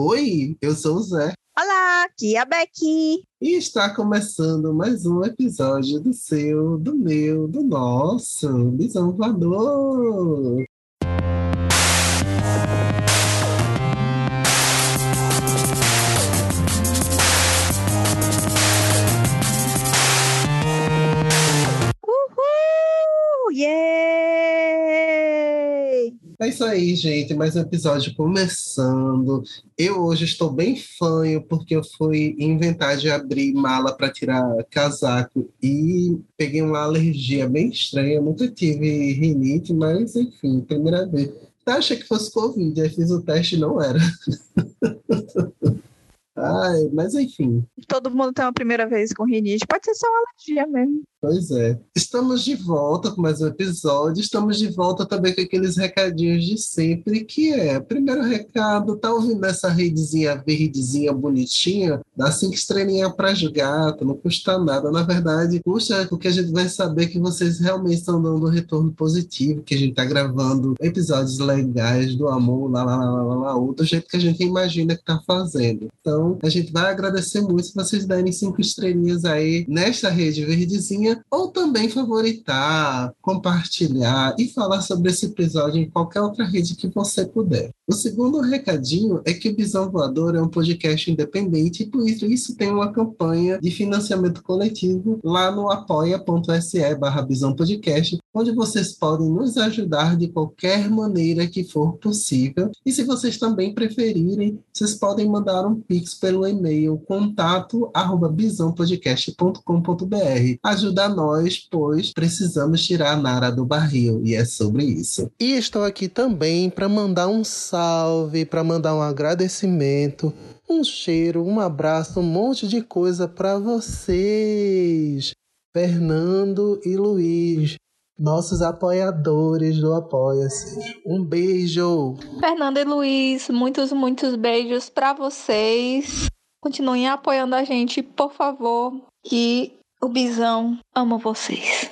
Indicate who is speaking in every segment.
Speaker 1: Oi, eu sou o Zé.
Speaker 2: Olá, aqui é a Becky.
Speaker 1: E está começando mais um episódio do seu, do meu, do nosso Visão Voador.
Speaker 2: Uhul! Yay!
Speaker 1: É isso aí, gente. Mais um episódio começando. Eu hoje estou bem fanho porque eu fui inventar de abrir mala para tirar casaco e peguei uma alergia bem estranha. Eu nunca tive rinite, mas enfim, primeira vez. Eu achei que fosse Covid, aí fiz o teste e não era. Ai, mas enfim.
Speaker 2: Todo mundo tem uma primeira vez com rinite. Pode ser só uma alergia mesmo.
Speaker 1: Pois é. Estamos de volta com mais um episódio. Estamos de volta também com aqueles recadinhos de sempre, que é, primeiro recado, tá ouvindo essa redezinha verdezinha bonitinha? Dá cinco estrelinhas para gato, não custa nada. Na verdade, custa porque a gente vai saber que vocês realmente estão dando um retorno positivo, que a gente tá gravando episódios legais do amor, lá, lá, lá, lá, lá, lá, do jeito que a gente imagina que tá fazendo. Então, a gente vai agradecer muito se vocês derem cinco estrelinhas aí nesta rede verdezinha ou também favoritar, compartilhar e falar sobre esse episódio em qualquer outra rede que você puder. O segundo recadinho é que o Bisão Voador é um podcast independente e por isso tem uma campanha de financiamento coletivo lá no apoia.se barra Podcast, onde vocês podem nos ajudar de qualquer maneira que for possível. E se vocês também preferirem, vocês podem mandar um pix pelo e-mail contato arroba bisãopodcast.com.br. Ajuda nós, pois precisamos tirar a Nara do barril e é sobre isso. E estou aqui também para mandar um salve, para mandar um agradecimento, um cheiro, um abraço, um monte de coisa para vocês. Fernando e Luiz, nossos apoiadores do Apoia-se. Um beijo!
Speaker 2: Fernando e Luiz, muitos, muitos beijos para vocês. Continuem apoiando a gente, por favor. E o Bisão ama vocês.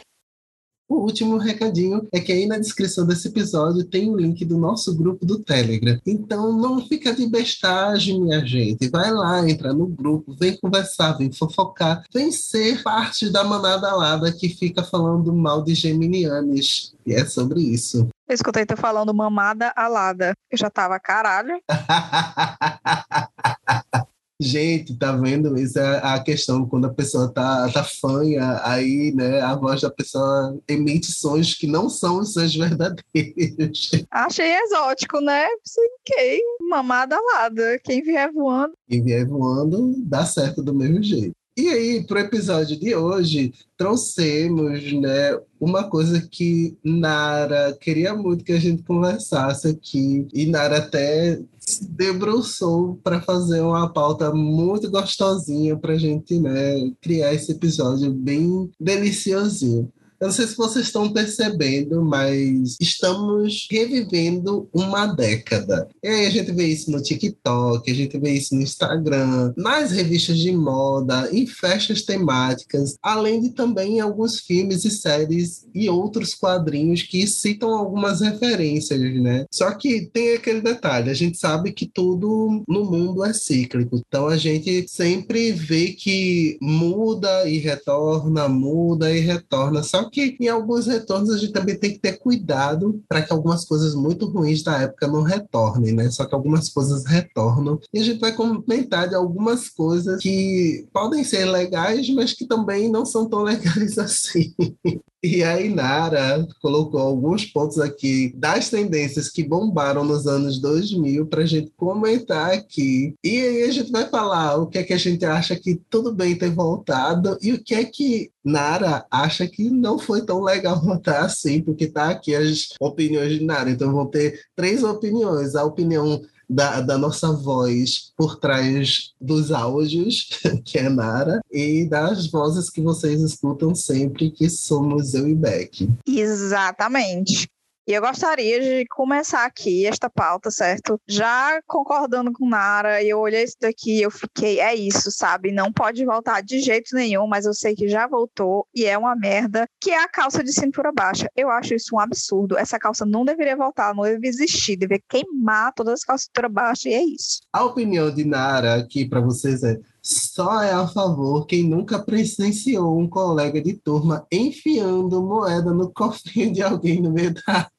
Speaker 1: O último recadinho é que aí na descrição desse episódio tem o link do nosso grupo do Telegram. Então não fica de bestagem, minha gente. Vai lá, entra no grupo, vem conversar, vem fofocar, vem ser parte da manada alada que fica falando mal de Geminianes. E é sobre isso.
Speaker 2: Eu escutei tu falando mamada alada. Eu já tava caralho.
Speaker 1: Gente, tá vendo? Isso é a questão, quando a pessoa tá, tá fanha, aí, né, a voz da pessoa emite sons que não são os sons verdadeiros.
Speaker 2: Achei exótico, né? Fiquei mamada alada. Quem vier voando.
Speaker 1: Quem vier voando, dá certo do mesmo jeito. E aí, para o episódio de hoje, trouxemos né, uma coisa que Nara queria muito que a gente conversasse aqui, e Nara até se debruçou para fazer uma pauta muito gostosinha para a gente né, criar esse episódio bem deliciosinho. Eu não sei se vocês estão percebendo, mas estamos revivendo uma década. E aí a gente vê isso no TikTok, a gente vê isso no Instagram, nas revistas de moda, em festas temáticas, além de também alguns filmes e séries e outros quadrinhos que citam algumas referências, né? Só que tem aquele detalhe, a gente sabe que tudo no mundo é cíclico. Então a gente sempre vê que muda e retorna, muda e retorna. Só que em alguns retornos a gente também tem que ter cuidado para que algumas coisas muito ruins da época não retornem, né? Só que algumas coisas retornam e a gente vai comentar de algumas coisas que podem ser legais, mas que também não são tão legais assim. E a Inara colocou alguns pontos aqui das tendências que bombaram nos anos 2000 para a gente comentar aqui. E aí a gente vai falar o que é que a gente acha que tudo bem ter voltado e o que é que Nara acha que não foi tão legal voltar assim, porque tá aqui as opiniões de Nara. Então vão ter três opiniões. A opinião da, da, nossa voz por trás dos áudios, que é Nara, e das vozes que vocês escutam sempre, que somos eu e Beck.
Speaker 2: Exatamente. E eu gostaria de começar aqui esta pauta, certo? Já concordando com Nara, eu olhei isso daqui eu fiquei, é isso, sabe? Não pode voltar de jeito nenhum, mas eu sei que já voltou e é uma merda, que é a calça de cintura baixa. Eu acho isso um absurdo. Essa calça não deveria voltar, não deveria existir, deveria queimar todas as calças de cintura baixa e é isso.
Speaker 1: A opinião de Nara aqui para vocês é só é a favor quem nunca presenciou um colega de turma enfiando moeda no cofrinho de alguém no meio da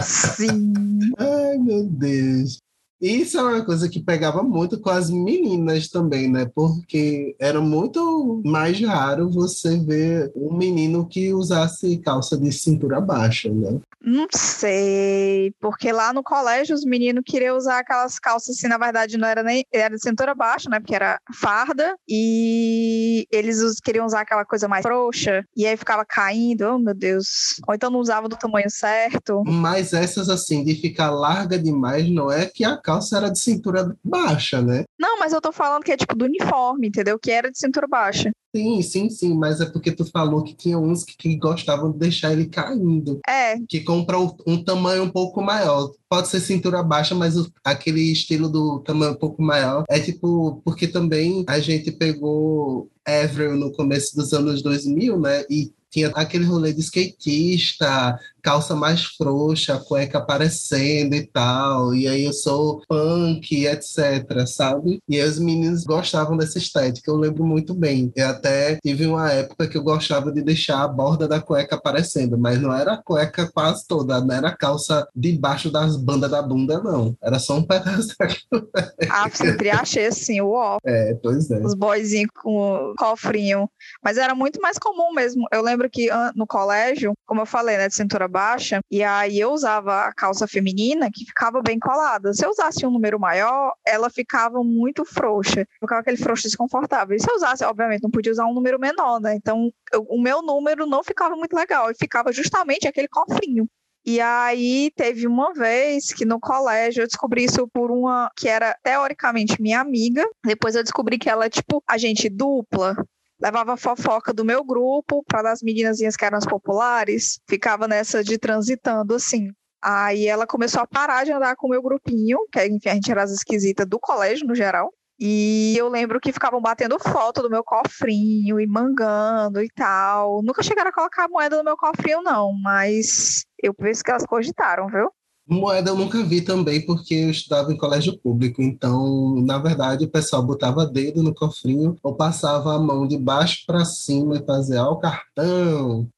Speaker 2: Sim.
Speaker 1: Ai, meu Deus. Isso é uma coisa que pegava muito com as meninas também, né? Porque era muito mais raro você ver um menino que usasse calça de cintura baixa, né?
Speaker 2: Não sei, porque lá no colégio os meninos queriam usar aquelas calças assim, na verdade não era nem era de cintura baixa, né? Porque era farda e eles queriam usar aquela coisa mais frouxa e aí ficava caindo, oh meu Deus. Ou então não usava do tamanho certo.
Speaker 1: Mas essas assim de ficar larga demais não é que a calça era de cintura baixa, né?
Speaker 2: Não, mas eu tô falando que é tipo do uniforme, entendeu? Que era de cintura baixa.
Speaker 1: Sim, sim, sim, mas é porque tu falou que tinha uns que, que gostavam de deixar ele caindo.
Speaker 2: É.
Speaker 1: Que compram um tamanho um pouco maior. Pode ser cintura baixa, mas o, aquele estilo do tamanho um pouco maior é tipo, porque também a gente pegou Avril no começo dos anos 2000, né? E tinha aquele rolê de skatista, calça mais frouxa, cueca aparecendo e tal, e aí eu sou punk, etc, sabe? E aí os meninos gostavam dessa estética, eu lembro muito bem. Eu até tive uma época que eu gostava de deixar a borda da cueca aparecendo, mas não era a cueca quase toda, não era a calça debaixo das bandas da bunda, não. Era só um pedaço da cueca.
Speaker 2: Ah, sempre achei assim, ó.
Speaker 1: É, pois é.
Speaker 2: Os boyzinhos com cofrinho. Mas era muito mais comum mesmo. Eu lembro que no colégio, como eu falei, né, de cintura baixa, e aí eu usava a calça feminina que ficava bem colada. Se eu usasse um número maior, ela ficava muito frouxa, ficava aquele frouxo desconfortável. E se eu usasse, obviamente, não podia usar um número menor, né? Então, eu, o meu número não ficava muito legal, e ficava justamente aquele cofrinho. E aí teve uma vez que no colégio eu descobri isso por uma que era teoricamente minha amiga. Depois eu descobri que ela é tipo agente dupla levava fofoca do meu grupo para das meninas que eram as populares, ficava nessa de transitando assim. Aí ela começou a parar de andar com o meu grupinho, que enfim, a gente era as esquisitas do colégio no geral. E eu lembro que ficavam batendo foto do meu cofrinho e mangando e tal. Nunca chegaram a colocar moeda no meu cofrinho, não, mas eu penso que elas cogitaram, viu?
Speaker 1: Moeda eu nunca vi também, porque eu estudava em colégio público. Então, na verdade, o pessoal botava dedo no cofrinho ou passava a mão de baixo para cima e fazia, ó, o cartão.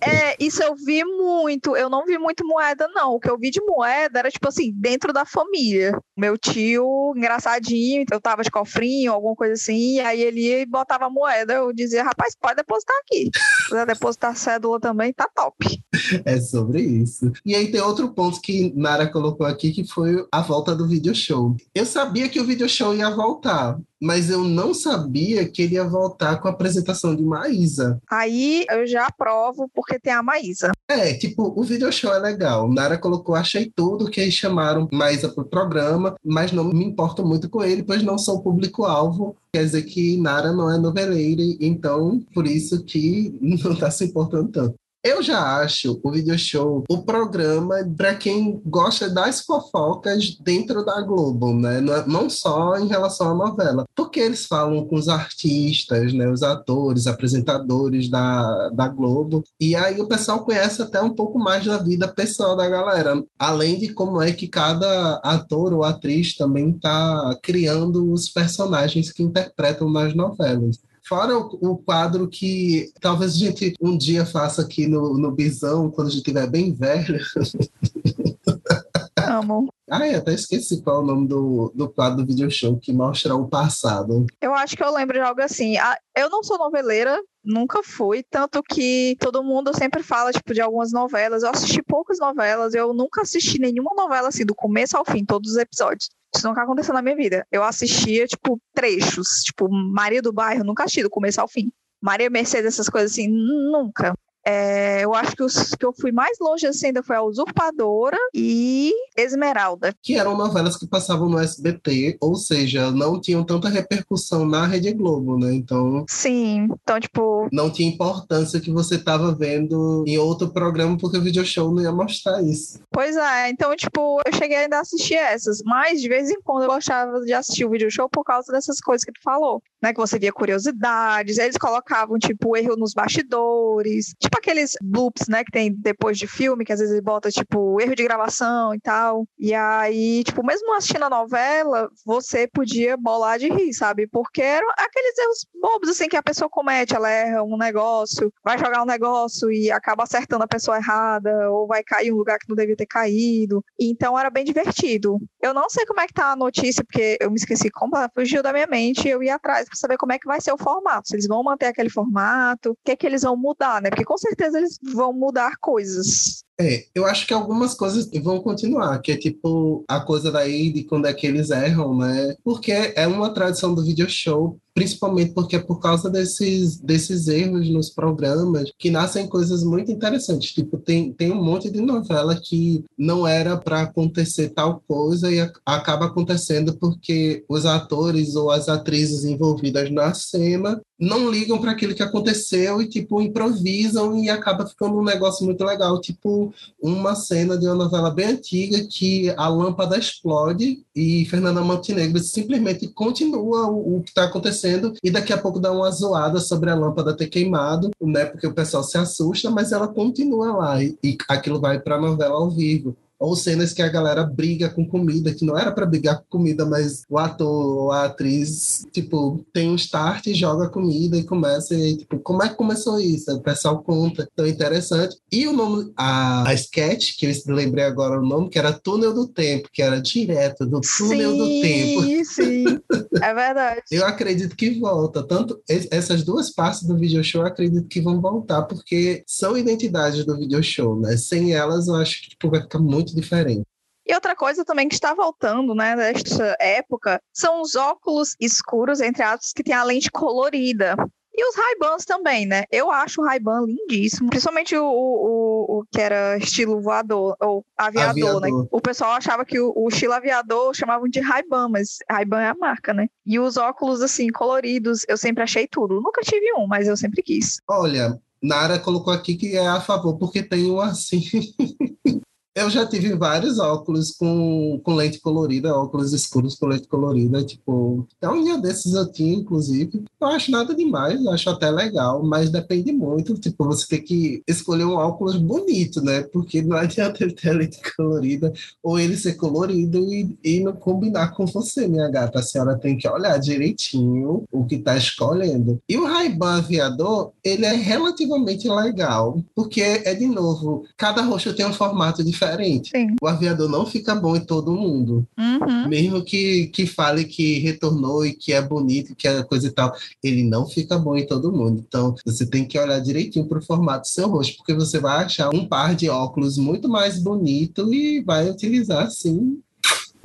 Speaker 2: É, isso eu vi muito. Eu não vi muito moeda, não. O que eu vi de moeda era, tipo assim, dentro da família. Meu tio, engraçadinho, então eu tava de cofrinho, alguma coisa assim, aí ele botava moeda. Eu dizia, rapaz, pode depositar aqui. Se quiser depositar cédula também, tá top.
Speaker 1: É sobre isso. E aí tem outro ponto que Nara colocou aqui, que foi a volta do video show. Eu sabia que o video show ia voltar, mas eu não sabia que ele ia voltar com a apresentação de Maísa.
Speaker 2: Aí eu já aprovo porque tem a Maísa.
Speaker 1: É, tipo, o video show é legal. Nara colocou, achei tudo que eles chamaram Maísa pro programa, mas não me importo muito com ele, pois não sou público-alvo. Quer dizer que Nara não é noveleira, então por isso que não tá se importando tanto. Eu já acho o video show o programa para quem gosta das fofocas dentro da Globo, né? É, não só em relação à novela. Porque eles falam com os artistas, né? Os atores, apresentadores da, da Globo. E aí o pessoal conhece até um pouco mais da vida pessoal da galera. Além de como é que cada ator ou atriz também está criando os personagens que interpretam nas novelas. Fora o, o, quadro que talvez a gente um dia faça aqui no, no Bisão, quando a gente estiver bem velho.
Speaker 2: Amo.
Speaker 1: Ai, até esqueci qual é o nome do, do quadro do video show que mostra o passado.
Speaker 2: Eu acho que eu lembro de algo assim. Ah, eu não sou noveleira, nunca fui, tanto que todo mundo sempre fala, tipo, de algumas novelas. Eu assisti poucas novelas, eu nunca assisti nenhuma novela, assim, do começo ao fim, todos os episódios. Isso nunca aconteceu na minha vida. Eu assistia, tipo, trechos. Tipo, Maria do Bairro, nunca assisti do começo ao fim. Maria Mercedes, essas coisas assim, nunca. É, eu acho que os que eu fui mais longe assim ainda foi a Usurpadora e Esmeralda.
Speaker 1: Que eram novelas que passavam no SBT, ou seja, não tinham tanta repercussão na Rede Globo, né? Então.
Speaker 2: Sim, então, tipo.
Speaker 1: Não tinha importância que você estava vendo em outro programa, porque o video show não ia mostrar isso.
Speaker 2: Pois é, então, tipo, eu cheguei ainda a assistir essas, mas de vez em quando eu gostava de assistir o video show por causa dessas coisas que tu falou, né? Que você via curiosidades, eles colocavam, tipo, erro nos bastidores, tipo aqueles loops, né, que tem depois de filme, que às vezes bota, tipo, erro de gravação e tal. E aí, tipo, mesmo assistindo a novela, você podia bolar de rir, sabe? Porque eram aqueles erros bobos, assim, que a pessoa comete, ela erra um negócio, vai jogar um negócio e acaba acertando a pessoa errada, ou vai cair em um lugar que não devia ter caído. Então era bem divertido. Eu não sei como é que tá a notícia, porque eu me esqueci como fugiu da minha mente eu ia atrás para saber como é que vai ser o formato. Se eles vão manter aquele formato, o que é que eles vão mudar, né? Porque com certeza eles vão mudar coisas.
Speaker 1: É, eu acho que algumas coisas vão continuar, que é tipo a coisa daí de quando é que eles erram, né? Porque é uma tradição do video show principalmente porque é por causa desses, desses erros nos programas que nascem coisas muito interessantes. Tipo, tem, tem um monte de novela que não era para acontecer tal coisa e a, acaba acontecendo porque os atores ou as atrizes envolvidas na cena não ligam para aquilo que aconteceu e, tipo, improvisam e acaba ficando um negócio muito legal. Tipo, uma cena de uma novela bem antiga que a lâmpada explode e Fernanda Montenegro simplesmente continua o, o que está acontecendo e daqui a pouco dá uma zoada sobre a lâmpada ter queimado, né? Porque o pessoal se assusta, mas ela continua lá e, e aquilo vai para a novela ao vivo ou cenas que a galera briga com comida, que não era para brigar com comida, mas o ator ou a atriz, tipo, tem um start e joga comida e começa, e aí, tipo, como é que começou isso? o pessoal conta, tão interessante. E o nome, a, a sketch, que eu lembrei agora o nome, que era Túnel do Tempo, que era direto do Túnel
Speaker 2: sim,
Speaker 1: do Tempo.
Speaker 2: Sim, sim, é verdade.
Speaker 1: eu acredito que volta, tanto essas duas partes do video show, eu acredito que vão voltar, porque são identidades do video show, né? Sem elas, eu acho que tipo, vai ficar muito muito diferente.
Speaker 2: E outra coisa também que está voltando, né, nesta época, são os óculos escuros, entre aspas, que tem a lente colorida. E os Ray-Bans também, né? Eu acho o Ray-Ban lindíssimo. Principalmente o, o, o, que era estilo voador, ou aviador, né? aviador. né? O pessoal achava que o, o estilo aviador chamavam de Ray-Ban, mas Ray-Ban é a marca, né? E os óculos, assim, coloridos, eu sempre achei tudo. Nunca tive um, mas eu sempre quis.
Speaker 1: Olha, Nara colocou aqui que é a favor, porque tem um assim. Eu já tive vários óculos com, com lente colorida, óculos escuros com lente colorida, tipo, até um dia desses eu tinha, inclusive. Eu acho nada demais, acho até legal, mas depende muito, tipo, você tem que escolher um óculos bonito, né? Porque não adianta ele ter lente colorida ou ele ser colorido e, e não combinar com você, minha gata. A senhora tem que olhar direitinho o que tá escolhendo. E o Ray-Ban aviador, ele é relativamente legal, porque é, de novo, cada rosto tem um formato diferente diferente.
Speaker 2: Sim.
Speaker 1: O aviador não fica bom em todo mundo.
Speaker 2: Uhum.
Speaker 1: Mesmo que, que fale que retornou e que é bonito, que é coisa e tal, ele não fica bom em todo mundo. Então, você tem que olhar direitinho para o formato do seu rosto, porque você vai achar um par de óculos muito mais bonito e vai utilizar assim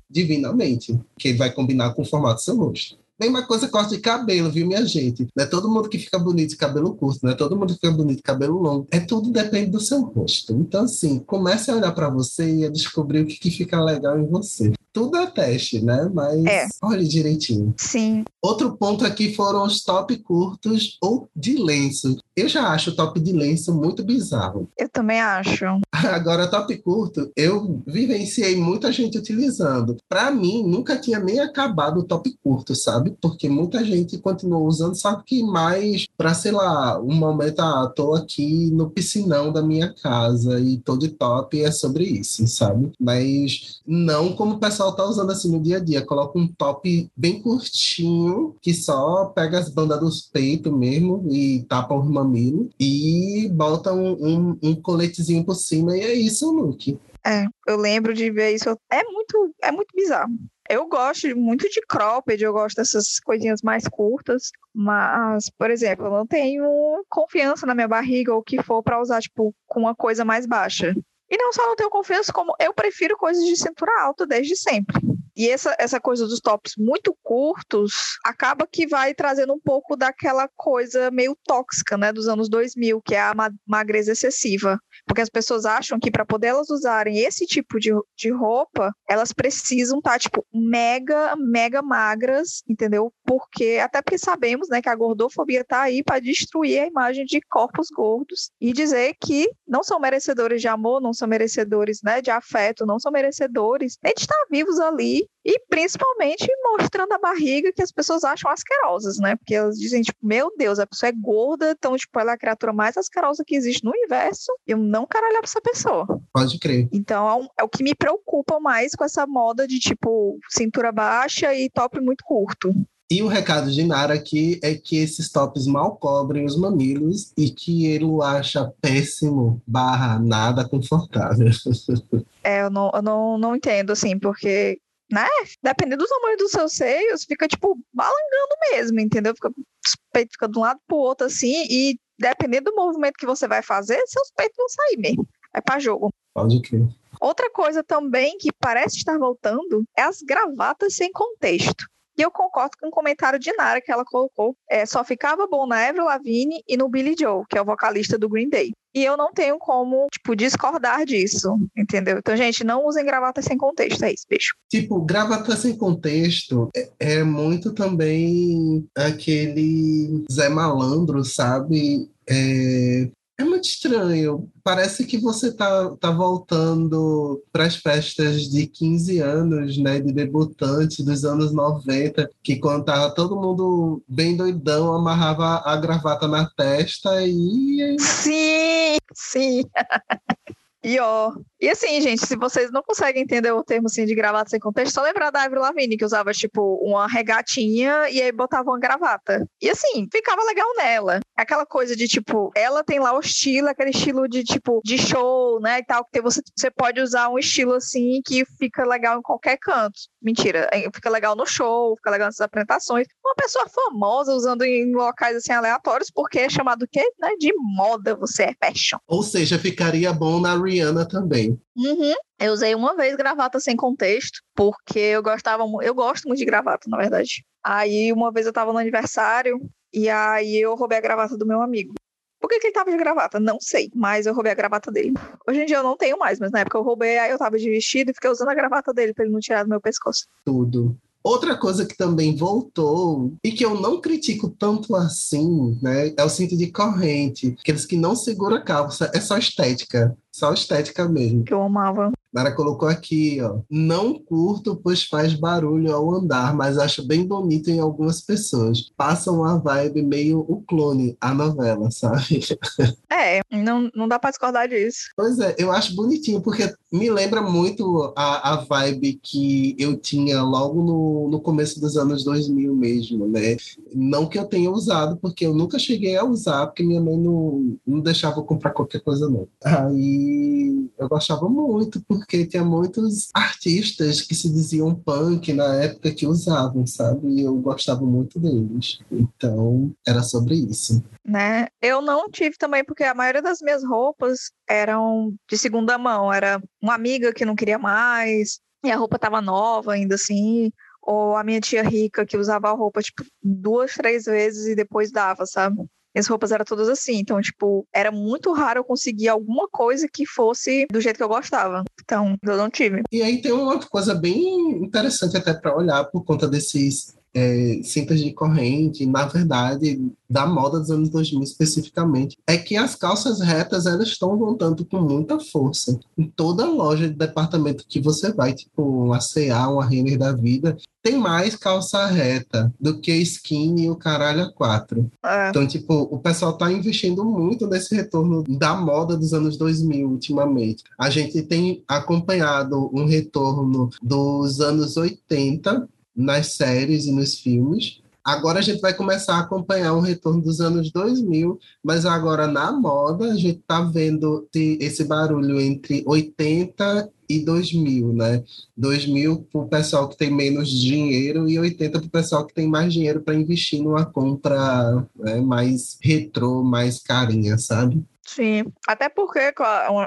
Speaker 1: divinamente, que vai combinar com o formato do seu rosto. Mesma coisa corte de cabelo, viu, minha gente? Não é todo mundo que fica bonito de cabelo curto, não é todo mundo que fica bonito de cabelo longo. É tudo depende do seu rosto. Então, assim, comece a olhar para você e a descobrir o que, que fica legal em você tudo é teste, né? Mas é. olhe direitinho.
Speaker 2: Sim.
Speaker 1: Outro ponto aqui foram os top curtos ou de lenço. Eu já acho o top de lenço muito bizarro.
Speaker 2: Eu também acho.
Speaker 1: Agora, top curto, eu vivenciei muita gente utilizando. Para mim, nunca tinha nem acabado o top curto, sabe? Porque muita gente continuou usando, sabe que mais para, sei lá, um momento, ah, tô aqui no piscinão da minha casa e tô de top, é sobre isso, sabe? Mas não como o pessoal tá usando assim no dia a dia. Coloca um top bem curtinho, que só pega as bandas dos peitos mesmo e tapa os mamilos e bota um, um, um coletezinho por cima e é isso o look.
Speaker 2: É, eu lembro de ver isso. É muito, é muito bizarro. Eu gosto muito de cropped, eu gosto dessas coisinhas mais curtas, mas, por exemplo, eu não tenho confiança na minha barriga ou o que for para usar, tipo, com uma coisa mais baixa. E não só não tenho confiança, como eu prefiro coisas de cintura alta desde sempre. E essa, essa coisa dos tops muito curtos acaba que vai trazendo um pouco daquela coisa meio tóxica, né, dos anos 2000, que é a magreza excessiva. Porque as pessoas acham que para poder elas usarem esse tipo de, de roupa, elas precisam estar, tá, tipo, mega, mega magras, entendeu? Porque, até porque sabemos, né, que a gordofobia tá aí para destruir a imagem de corpos gordos e dizer que não são merecedores de amor, não são merecedores, né, de afeto, não são merecedores nem de estar vivos ali e principalmente mostrando a barriga que as pessoas acham asquerosas, né? Porque elas dizem, tipo, meu Deus, a pessoa é gorda, então, tipo, ela é a criatura mais asquerosa que existe no universo. Eu não quero olhar pra essa pessoa.
Speaker 1: Pode crer.
Speaker 2: Então, é, é o que me preocupa mais com essa moda de, tipo, cintura baixa e top muito curto.
Speaker 1: E o recado de Nara aqui é que esses tops mal cobrem os mamilos e que ele o acha péssimo, barra nada confortável.
Speaker 2: É, eu não, eu não, não entendo, assim, porque né? Dependendo do tamanho dos seus seios, fica, tipo, balangando mesmo, entendeu? Fica, os peitos ficam de um lado pro outro, assim, e dependendo do movimento que você vai fazer, seus peitos vão sair mesmo. É pra jogo.
Speaker 1: Pode crer.
Speaker 2: Outra coisa também que parece estar voltando é as gravatas sem contexto. E eu concordo com o comentário de Nara que ela colocou. É, só ficava bom na Avril Lavigne e no Billy Joe, que é o vocalista do Green Day. E eu não tenho como, tipo, discordar disso, entendeu? Então, gente, não usem gravatas sem contexto, é isso, beijo.
Speaker 1: Tipo, gravata sem contexto é, é muito também aquele Zé Malandro, sabe? É, é muito estranho. Parece que você tá, tá voltando para as festas de 15 anos, né? De debutante dos anos 90, que quando tava todo mundo bem doidão, amarrava a gravata na testa e.
Speaker 2: Sim! Sim! E ó, e assim, gente, se vocês não conseguem entender o termo assim de gravata sem contexto, só lembrar da Avril Lavigne, que usava tipo uma regatinha e aí botava uma gravata. E assim, ficava legal nela. Aquela coisa de tipo, ela tem lá o estilo, aquele estilo de tipo de show, né, e tal, que você você pode usar um estilo assim que fica legal em qualquer canto. Mentira, fica legal no show, fica legal nas apresentações. Uma pessoa famosa usando em locais assim aleatórios porque é chamado o quê? Né, de moda, você é fashion.
Speaker 1: Ou seja, ficaria bom na Rihanna também.
Speaker 2: Uhum. Eu usei uma vez gravata sem contexto, porque eu gostava eu gosto muito de gravata, na verdade. Aí uma vez eu tava no aniversário e aí eu roubei a gravata do meu amigo. Por que, que ele tava de gravata? Não sei, mas eu roubei a gravata dele. Hoje em dia eu não tenho mais, mas na época eu roubei, aí eu tava de vestido e fiquei usando a gravata dele pra ele não tirar do meu pescoço.
Speaker 1: Tudo. Outra coisa que também voltou e que eu não critico tanto assim, né, é o cinto de corrente. Aqueles que não segura a calça, é só estética. Só estética mesmo.
Speaker 2: Que eu amava.
Speaker 1: Mara colocou aqui, ó. Não curto, pois faz barulho ao andar, mas acho bem bonito em algumas pessoas. Passa uma vibe meio o clone, a novela, sabe?
Speaker 2: É, não, não dá pra discordar disso.
Speaker 1: Pois é, eu acho bonitinho, porque me lembra muito a, a vibe que eu tinha logo no, no começo dos anos 2000 mesmo, né? Não que eu tenha usado, porque eu nunca cheguei a usar, porque minha mãe não, não deixava eu comprar qualquer coisa, não. Aí eu gostava muito, porque tinha muitos artistas que se diziam punk na época que usavam, sabe? E eu gostava muito deles. Então, era sobre isso.
Speaker 2: Né? Eu não tive também, porque a maioria das minhas roupas eram de segunda mão. Era uma amiga que não queria mais, e a roupa tava nova ainda assim ou a minha tia rica que usava a roupa tipo duas, três vezes e depois dava, sabe? Minhas roupas eram todas assim. Então, tipo, era muito raro eu conseguir alguma coisa que fosse do jeito que eu gostava. Então, eu não tive.
Speaker 1: E aí tem uma coisa bem interessante até para olhar por conta desses é, cintas de corrente, na verdade, da moda dos anos 2000 especificamente, é que as calças retas elas estão voltando com muita força. Em toda loja de departamento que você vai, tipo uma C&A, uma Renner da vida, tem mais calça reta do que skinny e o caralho a quatro. É. Então, tipo, o pessoal tá investindo muito nesse retorno da moda dos anos 2000 ultimamente. A gente tem acompanhado um retorno dos anos 80 nas séries e nos filmes. Agora a gente vai começar a acompanhar o retorno dos anos 2000, mas agora na moda a gente está vendo esse barulho entre 80 e 2000, né? 2000 para o pessoal que tem menos dinheiro e 80 para o pessoal que tem mais dinheiro para investir numa compra né, mais retrô, mais carinha, sabe?
Speaker 2: Sim, até porque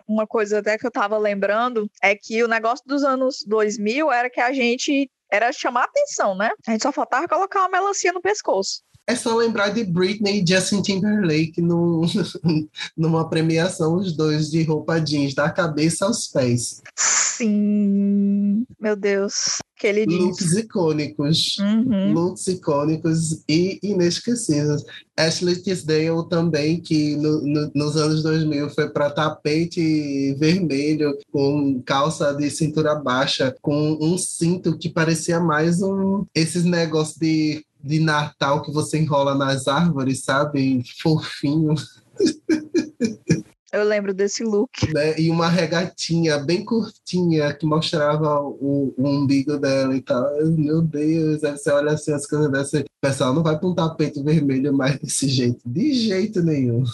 Speaker 2: uma coisa até que eu estava lembrando é que o negócio dos anos 2000 era que a gente era chamar atenção, né? A gente só faltava colocar uma melancia no pescoço.
Speaker 1: É só lembrar de Britney e Justin Timberlake num, numa premiação, os dois de roupa jeans, da cabeça aos pés.
Speaker 2: Sim, meu Deus. Aquele
Speaker 1: Looks icônicos.
Speaker 2: Uhum.
Speaker 1: Looks icônicos e inesquecíveis. Ashley Tisdale também, que no, no, nos anos 2000 foi para tapete vermelho, com calça de cintura baixa, com um cinto que parecia mais um esses negócios de de Natal que você enrola nas árvores, sabe? Fofinho.
Speaker 2: Eu lembro desse look.
Speaker 1: Né? E uma regatinha bem curtinha que mostrava o, o umbigo dela e tal. Meu Deus, aí você olha assim as coisas dessa. O pessoal não vai para um tapete vermelho mais desse jeito. De jeito nenhum.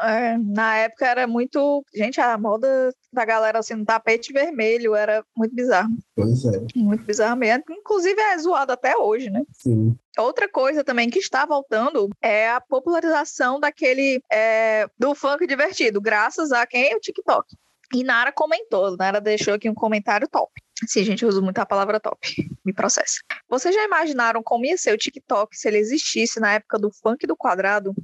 Speaker 2: É, na época era muito. Gente, a moda da galera assim no tapete vermelho era muito bizarro.
Speaker 1: Pois é.
Speaker 2: Muito bizarro mesmo. Inclusive é zoado até hoje, né?
Speaker 1: Sim.
Speaker 2: Outra coisa também que está voltando é a popularização daquele é, do funk divertido, graças a quem? O TikTok. E Nara comentou, Nara deixou aqui um comentário top. Sim, gente, eu uso muito a palavra top. Me processa. Vocês já imaginaram como ia ser o TikTok se ele existisse na época do funk do quadrado?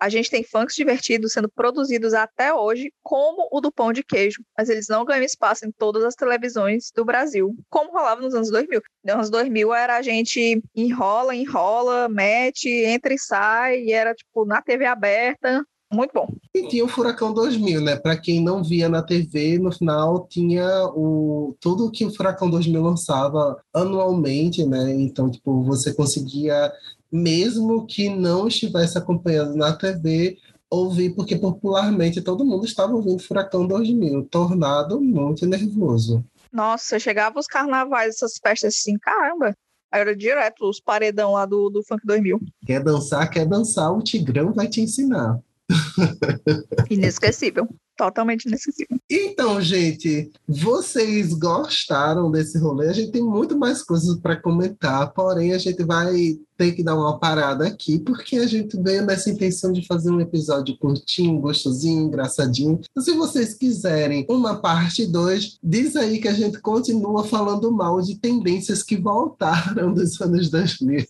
Speaker 2: A gente tem funks divertidos sendo produzidos até hoje, como o do pão de queijo, mas eles não ganham espaço em todas as televisões do Brasil, como rolava nos anos 2000. Nos anos 2000 era a gente enrola, enrola, mete, entra e sai, e era tipo na TV aberta, muito bom.
Speaker 1: E tinha o Furacão 2000, né? Para quem não via na TV, no final tinha o tudo que o Furacão 2000 lançava anualmente, né? Então, tipo, você conseguia mesmo que não estivesse acompanhando na TV, ouvir, porque popularmente todo mundo estava ouvindo Furacão 2000, tornado muito nervoso.
Speaker 2: Nossa, chegava os carnavais, essas festas assim, caramba, era direto os paredão lá do, do Funk 2000.
Speaker 1: Quer dançar, quer dançar, o Tigrão vai te ensinar.
Speaker 2: Inesquecível totalmente inesquecível.
Speaker 1: Então, gente, vocês gostaram desse rolê? A gente tem muito mais coisas para comentar, porém a gente vai ter que dar uma parada aqui, porque a gente veio nessa intenção de fazer um episódio curtinho, gostosinho, engraçadinho. Então, se vocês quiserem uma parte 2, diz aí que a gente continua falando mal de tendências que voltaram dos anos 2000.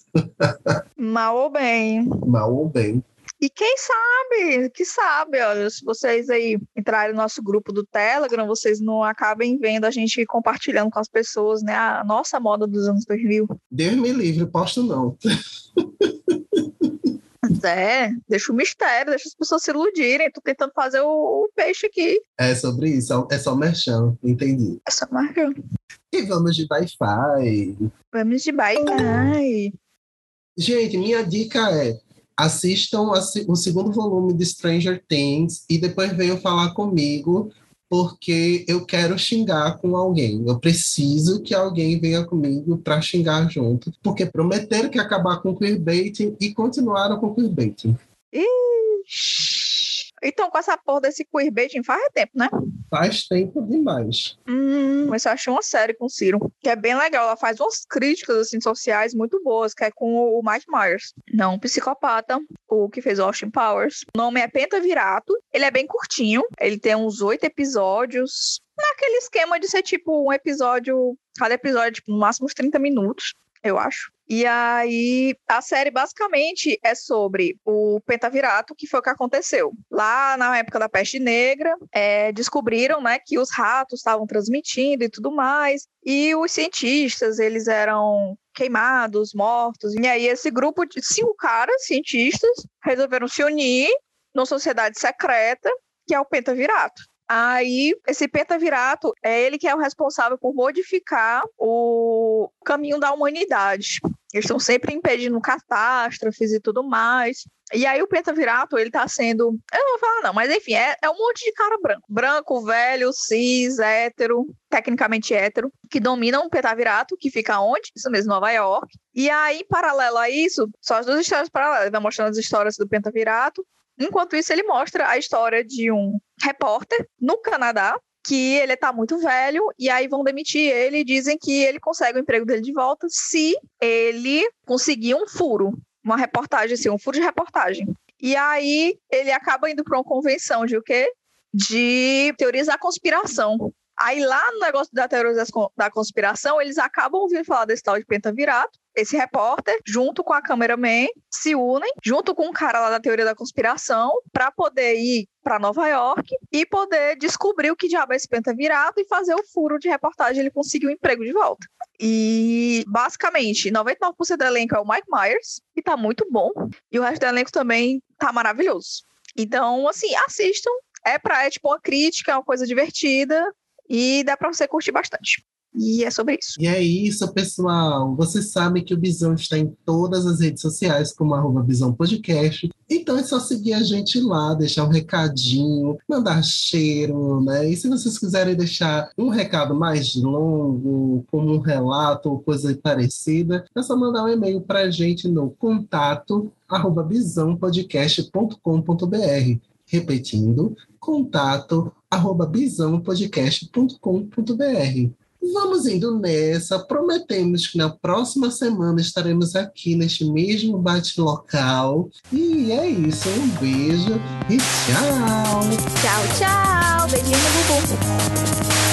Speaker 2: Mal ou bem.
Speaker 1: Mal ou bem.
Speaker 2: E quem sabe, que sabe, olha, se vocês aí entrarem no nosso grupo do Telegram, vocês não acabem vendo a gente compartilhando com as pessoas, né, a nossa moda dos anos 2000.
Speaker 1: Deus me livre, posto não.
Speaker 2: É, deixa o mistério, deixa as pessoas se iludirem. Tô tentando fazer o, o peixe aqui.
Speaker 1: É sobre isso, é só merchan, entendi.
Speaker 2: É só merchan.
Speaker 1: E vamos de Wi-Fi.
Speaker 2: Vamos de Wi-Fi.
Speaker 1: Gente, minha dica é assistam o segundo volume de Stranger Things e depois venham falar comigo, porque eu quero xingar com alguém. Eu preciso que alguém venha comigo para xingar junto, porque prometeram que acabar com o queerbaiting e continuaram com o queerbaiting.
Speaker 2: Ixi. Então, com essa porra desse queerbaiting faz tempo, né?
Speaker 1: Faz tempo demais.
Speaker 2: Hum, mas eu achei uma série com o Ciro, que é bem legal. Ela faz umas críticas assim, sociais muito boas, que é com o Mike Myers. Não, um psicopata, o que fez Austin Powers. O nome é Pentavirato. Ele é bem curtinho. Ele tem uns oito episódios. Naquele esquema de ser tipo um episódio. Cada episódio, tipo, no máximo uns 30 minutos eu acho. E aí, a série basicamente é sobre o pentavirato, que foi o que aconteceu. Lá na época da peste negra, é, descobriram né, que os ratos estavam transmitindo e tudo mais, e os cientistas, eles eram queimados, mortos. E aí, esse grupo de cinco caras, cientistas, resolveram se unir numa sociedade secreta, que é o pentavirato. Aí, esse pentavirato é ele que é o responsável por modificar o caminho da humanidade. Eles estão sempre impedindo catástrofes e tudo mais. E aí o pentavirato, ele tá sendo... Eu não vou falar não, mas enfim, é, é um monte de cara branco. Branco, velho, cis, hétero, tecnicamente hétero, que dominam o pentavirato, que fica onde? Isso mesmo, Nova York. E aí, paralelo a isso, só as duas histórias paralelas. Vai mostrando as histórias do pentavirato Enquanto isso, ele mostra a história de um repórter no Canadá que ele está muito velho e aí vão demitir ele e dizem que ele consegue o emprego dele de volta se ele conseguir um furo, uma reportagem assim, um furo de reportagem. E aí ele acaba indo para uma convenção de o quê? De teorias da conspiração. Aí lá no negócio da teoria da conspiração, eles acabam ouvindo falar desse tal de pentavirato. Esse repórter, junto com a cameraman, se unem, junto com um cara lá da teoria da conspiração, para poder ir para Nova York e poder descobrir o que diabo é esse pentavirato e fazer o furo de reportagem. Ele conseguir o emprego de volta. E basicamente, 99% do elenco é o Mike Myers, que tá muito bom, e o resto do elenco também tá maravilhoso. Então, assim, assistam. É pra, é tipo uma crítica, é uma coisa divertida, e dá pra você curtir bastante. E é sobre isso.
Speaker 1: E é isso, pessoal. Vocês sabem que o Bisão está em todas as redes sociais, como arroba Bisão Podcast. Então é só seguir a gente lá, deixar um recadinho, mandar cheiro, né? E se vocês quiserem deixar um recado mais longo, como um relato ou coisa parecida, é só mandar um e-mail para a gente no contato arroba bisãopodcast.com.br. Repetindo, contato arroba bisãopodcast.com.br. Vamos indo nessa. Prometemos que na próxima semana estaremos aqui neste mesmo bate-local. E é isso. Um beijo e tchau.
Speaker 2: Tchau, tchau. Beijinho no bumbum.